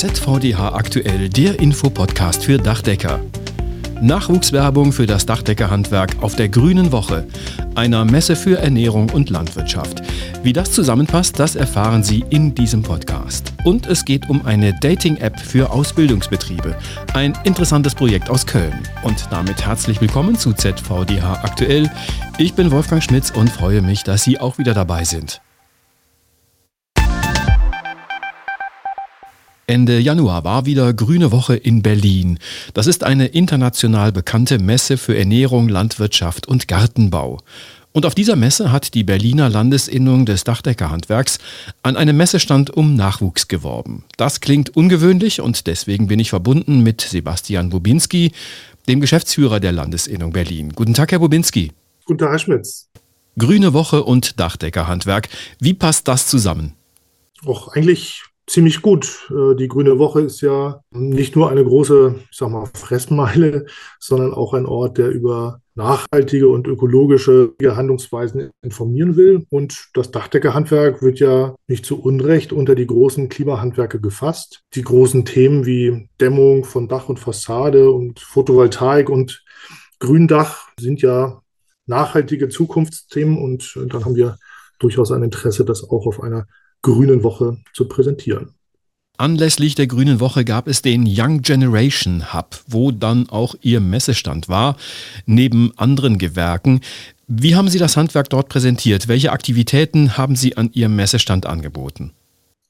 ZVDH aktuell, der Infopodcast für Dachdecker. Nachwuchswerbung für das Dachdeckerhandwerk auf der Grünen Woche, einer Messe für Ernährung und Landwirtschaft. Wie das zusammenpasst, das erfahren Sie in diesem Podcast. Und es geht um eine Dating-App für Ausbildungsbetriebe. Ein interessantes Projekt aus Köln. Und damit herzlich willkommen zu ZVDH aktuell. Ich bin Wolfgang Schmitz und freue mich, dass Sie auch wieder dabei sind. Ende Januar war wieder Grüne Woche in Berlin. Das ist eine international bekannte Messe für Ernährung, Landwirtschaft und Gartenbau. Und auf dieser Messe hat die Berliner Landesinnung des Dachdeckerhandwerks an einem Messestand um Nachwuchs geworben. Das klingt ungewöhnlich und deswegen bin ich verbunden mit Sebastian Bubinski, dem Geschäftsführer der Landesinnung Berlin. Guten Tag, Herr Bubinski. Guten Tag, Herr Schmitz. Grüne Woche und Dachdeckerhandwerk. Wie passt das zusammen? Och, eigentlich ziemlich gut. Äh, die Grüne Woche ist ja nicht nur eine große, ich sag mal, Fressmeile, sondern auch ein Ort, der über nachhaltige und ökologische Handlungsweisen informieren will. Und das Dachdeckerhandwerk wird ja nicht zu Unrecht unter die großen Klimahandwerke gefasst. Die großen Themen wie Dämmung von Dach und Fassade und Photovoltaik und Gründach sind ja nachhaltige Zukunftsthemen und dann haben wir durchaus ein Interesse, das auch auf einer Grünen Woche zu präsentieren. Anlässlich der Grünen Woche gab es den Young Generation Hub, wo dann auch Ihr Messestand war, neben anderen Gewerken. Wie haben Sie das Handwerk dort präsentiert? Welche Aktivitäten haben Sie an Ihrem Messestand angeboten?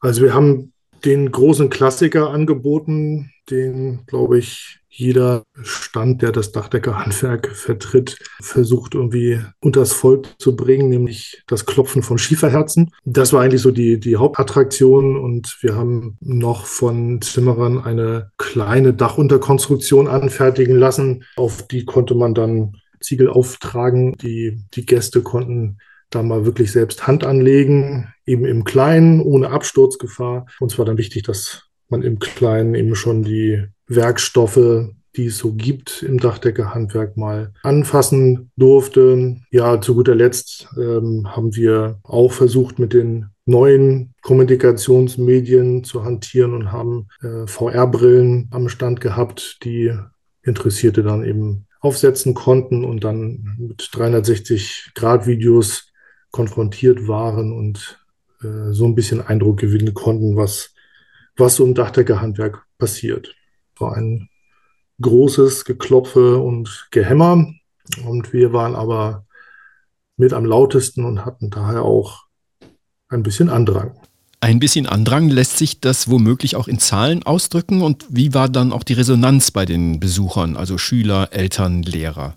Also wir haben den großen Klassiker angeboten, den, glaube ich, jeder Stand, der das Dachdeckerhandwerk vertritt, versucht irgendwie unters Volk zu bringen, nämlich das Klopfen von Schieferherzen. Das war eigentlich so die, die Hauptattraktion und wir haben noch von Zimmerern eine kleine Dachunterkonstruktion anfertigen lassen. Auf die konnte man dann Ziegel auftragen. Die, die Gäste konnten da mal wirklich selbst Hand anlegen, eben im Kleinen, ohne Absturzgefahr. Uns war dann wichtig, dass man im Kleinen eben schon die Werkstoffe, die es so gibt im Dachdeckerhandwerk, mal anfassen durfte. Ja, zu guter Letzt ähm, haben wir auch versucht, mit den neuen Kommunikationsmedien zu hantieren und haben äh, VR-Brillen am Stand gehabt, die Interessierte dann eben aufsetzen konnten und dann mit 360-Grad-Videos konfrontiert waren und äh, so ein bisschen Eindruck gewinnen konnten, was, was so im Dachdeckerhandwerk passiert. War ein großes Geklopfe und Gehämmer und wir waren aber mit am lautesten und hatten daher auch ein bisschen Andrang. Ein bisschen Andrang lässt sich das womöglich auch in Zahlen ausdrücken und wie war dann auch die Resonanz bei den Besuchern, also Schüler, Eltern, Lehrer?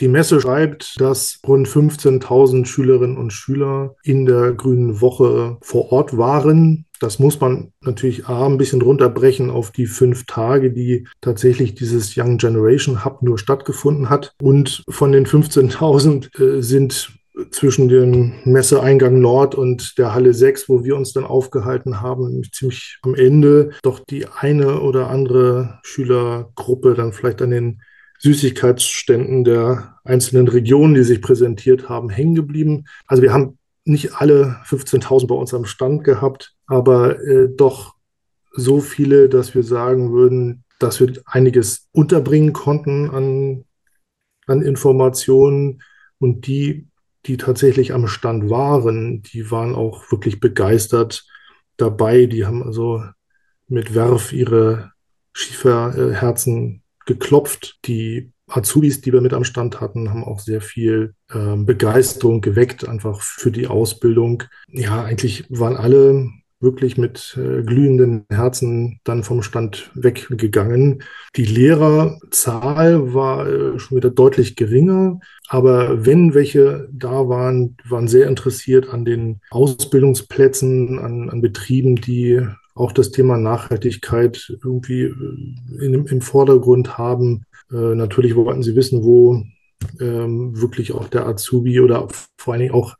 Die Messe schreibt, dass rund 15.000 Schülerinnen und Schüler in der Grünen Woche vor Ort waren. Das muss man natürlich A, ein bisschen runterbrechen auf die fünf Tage, die tatsächlich dieses Young Generation Hub nur stattgefunden hat. Und von den 15.000 äh, sind zwischen dem Messeeingang Nord und der Halle 6, wo wir uns dann aufgehalten haben, ziemlich am Ende doch die eine oder andere Schülergruppe dann vielleicht an den Süßigkeitsständen der einzelnen Regionen, die sich präsentiert haben, hängen geblieben. Also wir haben nicht alle 15.000 bei uns am Stand gehabt, aber äh, doch so viele, dass wir sagen würden, dass wir einiges unterbringen konnten an, an Informationen und die, die tatsächlich am Stand waren, die waren auch wirklich begeistert dabei. Die haben also mit Werf ihre Schieferherzen geklopft. Die Azubis, die wir mit am Stand hatten, haben auch sehr viel äh, Begeisterung geweckt, einfach für die Ausbildung. Ja, eigentlich waren alle wirklich mit äh, glühenden Herzen dann vom Stand weggegangen. Die Lehrerzahl war äh, schon wieder deutlich geringer, aber wenn welche da waren, waren sehr interessiert an den Ausbildungsplätzen, an, an Betrieben, die auch das Thema Nachhaltigkeit irgendwie äh, in, im Vordergrund haben. Äh, natürlich wollten sie wissen, wo ähm, wirklich auch der Azubi oder vor allen Dingen auch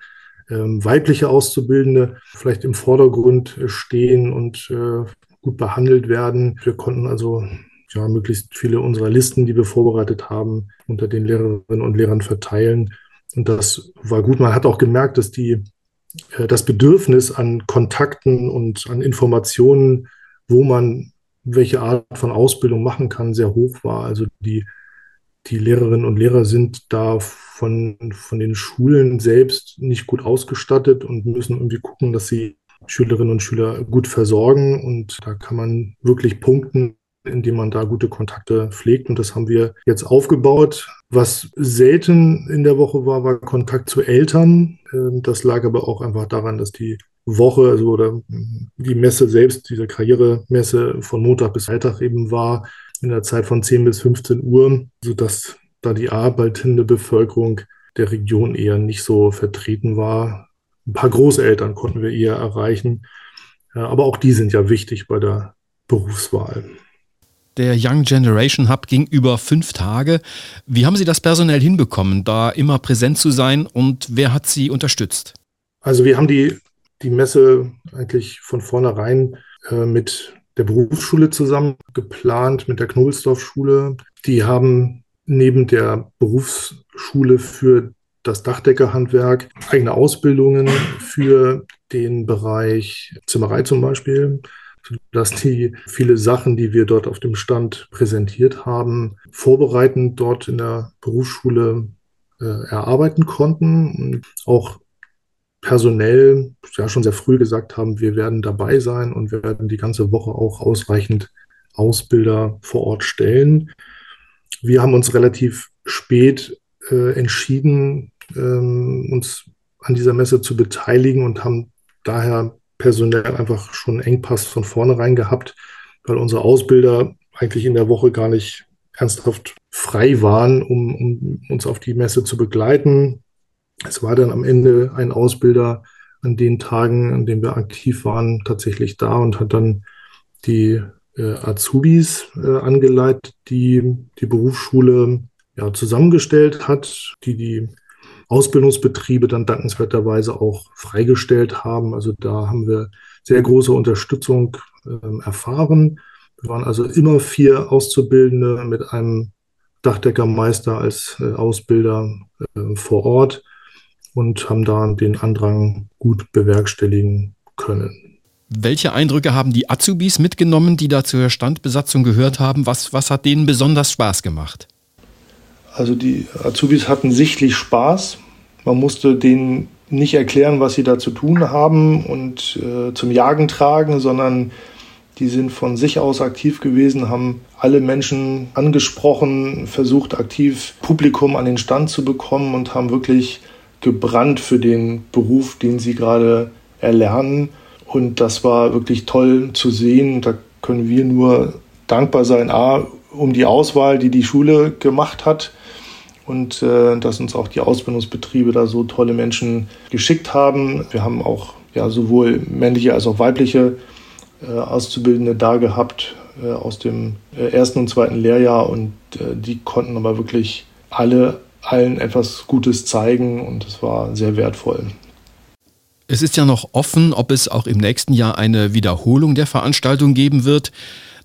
ähm, weibliche Auszubildende vielleicht im Vordergrund stehen und äh, gut behandelt werden. Wir konnten also ja, möglichst viele unserer Listen, die wir vorbereitet haben, unter den Lehrerinnen und Lehrern verteilen. Und das war gut. Man hat auch gemerkt, dass die äh, das Bedürfnis an Kontakten und an Informationen, wo man welche Art von Ausbildung machen kann, sehr hoch war. Also die, die Lehrerinnen und Lehrer sind da von, von den Schulen selbst nicht gut ausgestattet und müssen irgendwie gucken, dass sie Schülerinnen und Schüler gut versorgen. Und da kann man wirklich punkten, indem man da gute Kontakte pflegt. Und das haben wir jetzt aufgebaut. Was selten in der Woche war, war Kontakt zu Eltern. Ähm, das lag aber auch einfach daran, dass die Woche, also oder die Messe selbst, diese Karrieremesse von Montag bis Freitag eben war, in der Zeit von 10 bis 15 Uhr, sodass da die arbeitende Bevölkerung der Region eher nicht so vertreten war. Ein paar Großeltern konnten wir eher erreichen, aber auch die sind ja wichtig bei der Berufswahl. Der Young Generation Hub ging über fünf Tage. Wie haben Sie das personell hinbekommen, da immer präsent zu sein und wer hat Sie unterstützt? Also wir haben die, die Messe eigentlich von vornherein äh, mit der Berufsschule zusammen geplant, mit der Knobelsdorf-Schule. Die haben neben der Berufsschule für das Dachdeckerhandwerk eigene Ausbildungen für den Bereich Zimmerei zum Beispiel dass die viele Sachen, die wir dort auf dem Stand präsentiert haben, vorbereitend dort in der Berufsschule äh, erarbeiten konnten und auch personell ja schon sehr früh gesagt haben, wir werden dabei sein und werden die ganze Woche auch ausreichend Ausbilder vor Ort stellen. Wir haben uns relativ spät äh, entschieden, ähm, uns an dieser Messe zu beteiligen und haben daher personell einfach schon einen Engpass von vornherein gehabt, weil unsere Ausbilder eigentlich in der Woche gar nicht ernsthaft frei waren, um, um uns auf die Messe zu begleiten. Es war dann am Ende ein Ausbilder an den Tagen, an denen wir aktiv waren, tatsächlich da und hat dann die äh, Azubis äh, angeleitet, die die Berufsschule ja, zusammengestellt hat, die die Ausbildungsbetriebe dann dankenswerterweise auch freigestellt haben. Also da haben wir sehr große Unterstützung äh, erfahren. Wir waren also immer vier Auszubildende mit einem Dachdeckermeister als äh, Ausbilder äh, vor Ort und haben da den Andrang gut bewerkstelligen können. Welche Eindrücke haben die Azubis mitgenommen, die da zur Standbesatzung gehört haben? Was, was hat denen besonders Spaß gemacht? Also die Azubis hatten sichtlich Spaß. Man musste denen nicht erklären, was sie da zu tun haben und äh, zum Jagen tragen, sondern die sind von sich aus aktiv gewesen, haben alle Menschen angesprochen, versucht aktiv Publikum an den Stand zu bekommen und haben wirklich gebrannt für den Beruf, den sie gerade erlernen. Und das war wirklich toll zu sehen. Da können wir nur dankbar sein, A, um die Auswahl, die die Schule gemacht hat und äh, dass uns auch die Ausbildungsbetriebe da so tolle Menschen geschickt haben. Wir haben auch ja, sowohl männliche als auch weibliche äh, Auszubildende da gehabt äh, aus dem äh, ersten und zweiten Lehrjahr und äh, die konnten aber wirklich alle allen etwas Gutes zeigen und es war sehr wertvoll. Es ist ja noch offen, ob es auch im nächsten Jahr eine Wiederholung der Veranstaltung geben wird.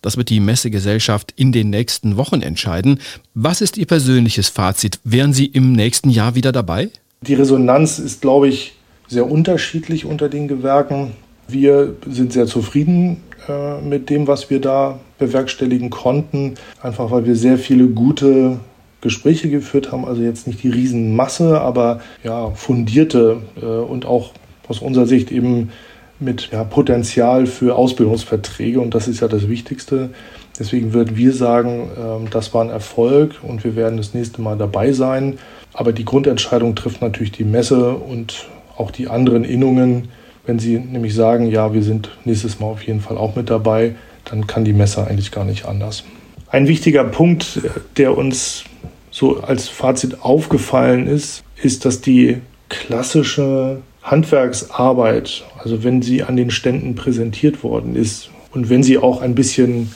Das wird die Messegesellschaft in den nächsten Wochen entscheiden. Was ist Ihr persönliches Fazit? Wären Sie im nächsten Jahr wieder dabei? Die Resonanz ist, glaube ich, sehr unterschiedlich unter den Gewerken. Wir sind sehr zufrieden äh, mit dem, was wir da bewerkstelligen konnten, einfach weil wir sehr viele gute Gespräche geführt haben, also jetzt nicht die Riesenmasse, aber ja, fundierte äh, und auch aus unserer Sicht eben mit ja, Potenzial für Ausbildungsverträge und das ist ja das Wichtigste. Deswegen würden wir sagen, äh, das war ein Erfolg und wir werden das nächste Mal dabei sein. Aber die Grundentscheidung trifft natürlich die Messe und auch die anderen Innungen. Wenn sie nämlich sagen, ja, wir sind nächstes Mal auf jeden Fall auch mit dabei, dann kann die Messe eigentlich gar nicht anders. Ein wichtiger Punkt, der uns so als Fazit aufgefallen ist, ist, dass die klassische Handwerksarbeit, also wenn sie an den Ständen präsentiert worden ist und wenn sie auch ein bisschen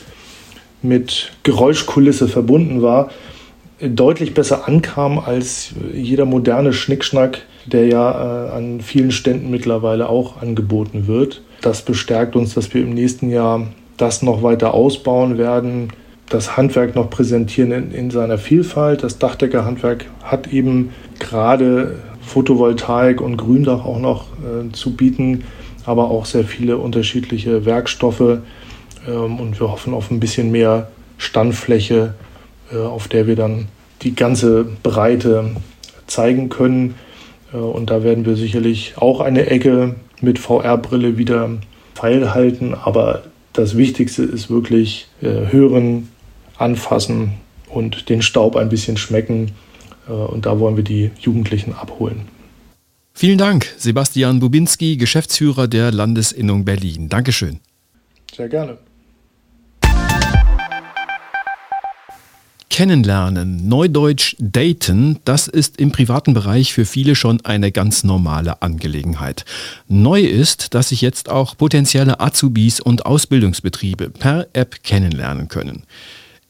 mit Geräuschkulisse verbunden war, deutlich besser ankam als jeder moderne Schnickschnack, der ja äh, an vielen Ständen mittlerweile auch angeboten wird. Das bestärkt uns, dass wir im nächsten Jahr das noch weiter ausbauen werden, das Handwerk noch präsentieren in, in seiner Vielfalt. Das Dachdeckerhandwerk hat eben gerade Photovoltaik und Gründach auch noch äh, zu bieten, aber auch sehr viele unterschiedliche Werkstoffe, ähm, und wir hoffen auf ein bisschen mehr Standfläche, äh, auf der wir dann die ganze Breite zeigen können. Äh, und da werden wir sicherlich auch eine Ecke mit VR-Brille wieder feilhalten. Aber das Wichtigste ist wirklich äh, hören, anfassen und den Staub ein bisschen schmecken. Und da wollen wir die Jugendlichen abholen. Vielen Dank, Sebastian Bubinski, Geschäftsführer der Landesinnung Berlin. Dankeschön. Sehr gerne. Kennenlernen, Neudeutsch daten, das ist im privaten Bereich für viele schon eine ganz normale Angelegenheit. Neu ist, dass sich jetzt auch potenzielle Azubis und Ausbildungsbetriebe per App kennenlernen können.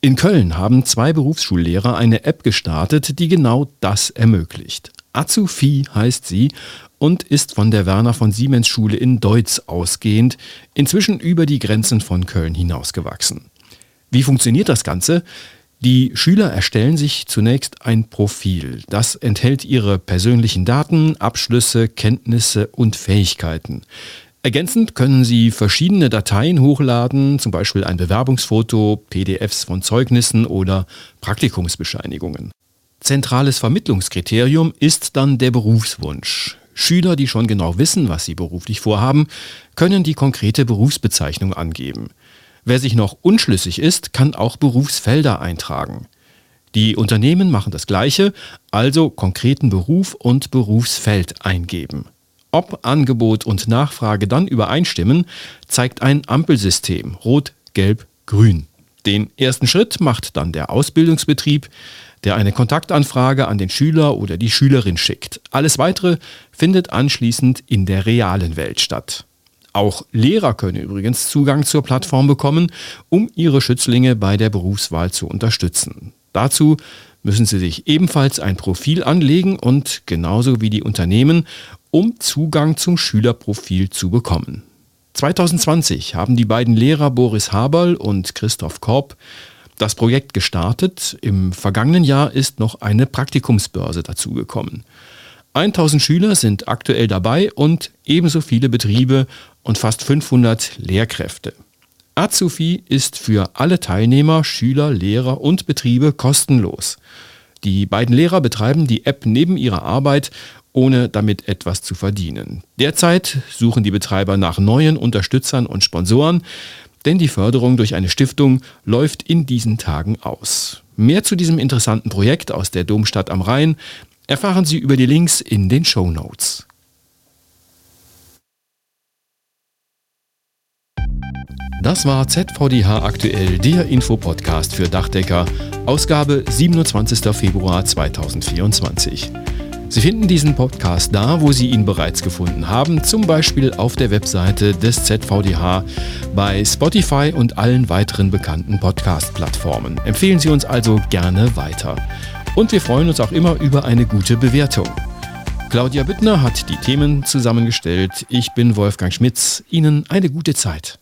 In Köln haben zwei Berufsschullehrer eine App gestartet, die genau das ermöglicht. Azufi heißt sie und ist von der Werner von Siemens Schule in Deutz ausgehend inzwischen über die Grenzen von Köln hinausgewachsen. Wie funktioniert das Ganze? Die Schüler erstellen sich zunächst ein Profil. Das enthält ihre persönlichen Daten, Abschlüsse, Kenntnisse und Fähigkeiten. Ergänzend können Sie verschiedene Dateien hochladen, zum Beispiel ein Bewerbungsfoto, PDFs von Zeugnissen oder Praktikumsbescheinigungen. Zentrales Vermittlungskriterium ist dann der Berufswunsch. Schüler, die schon genau wissen, was sie beruflich vorhaben, können die konkrete Berufsbezeichnung angeben. Wer sich noch unschlüssig ist, kann auch Berufsfelder eintragen. Die Unternehmen machen das Gleiche, also konkreten Beruf und Berufsfeld eingeben. Ob Angebot und Nachfrage dann übereinstimmen, zeigt ein Ampelsystem Rot, Gelb, Grün. Den ersten Schritt macht dann der Ausbildungsbetrieb, der eine Kontaktanfrage an den Schüler oder die Schülerin schickt. Alles Weitere findet anschließend in der realen Welt statt. Auch Lehrer können übrigens Zugang zur Plattform bekommen, um ihre Schützlinge bei der Berufswahl zu unterstützen. Dazu müssen sie sich ebenfalls ein Profil anlegen und genauso wie die Unternehmen, um Zugang zum Schülerprofil zu bekommen. 2020 haben die beiden Lehrer Boris Haberl und Christoph Korb das Projekt gestartet. Im vergangenen Jahr ist noch eine Praktikumsbörse dazugekommen. 1000 Schüler sind aktuell dabei und ebenso viele Betriebe und fast 500 Lehrkräfte. Azufi ist für alle Teilnehmer, Schüler, Lehrer und Betriebe kostenlos. Die beiden Lehrer betreiben die App neben ihrer Arbeit, ohne damit etwas zu verdienen. Derzeit suchen die Betreiber nach neuen Unterstützern und Sponsoren, denn die Förderung durch eine Stiftung läuft in diesen Tagen aus. Mehr zu diesem interessanten Projekt aus der Domstadt am Rhein erfahren Sie über die Links in den Show Notes. Das war ZVDH aktuell, der Infopodcast für Dachdecker, Ausgabe 27. Februar 2024. Sie finden diesen Podcast da, wo Sie ihn bereits gefunden haben, zum Beispiel auf der Webseite des ZVDH, bei Spotify und allen weiteren bekannten Podcast-Plattformen. Empfehlen Sie uns also gerne weiter. Und wir freuen uns auch immer über eine gute Bewertung. Claudia Büttner hat die Themen zusammengestellt. Ich bin Wolfgang Schmitz. Ihnen eine gute Zeit.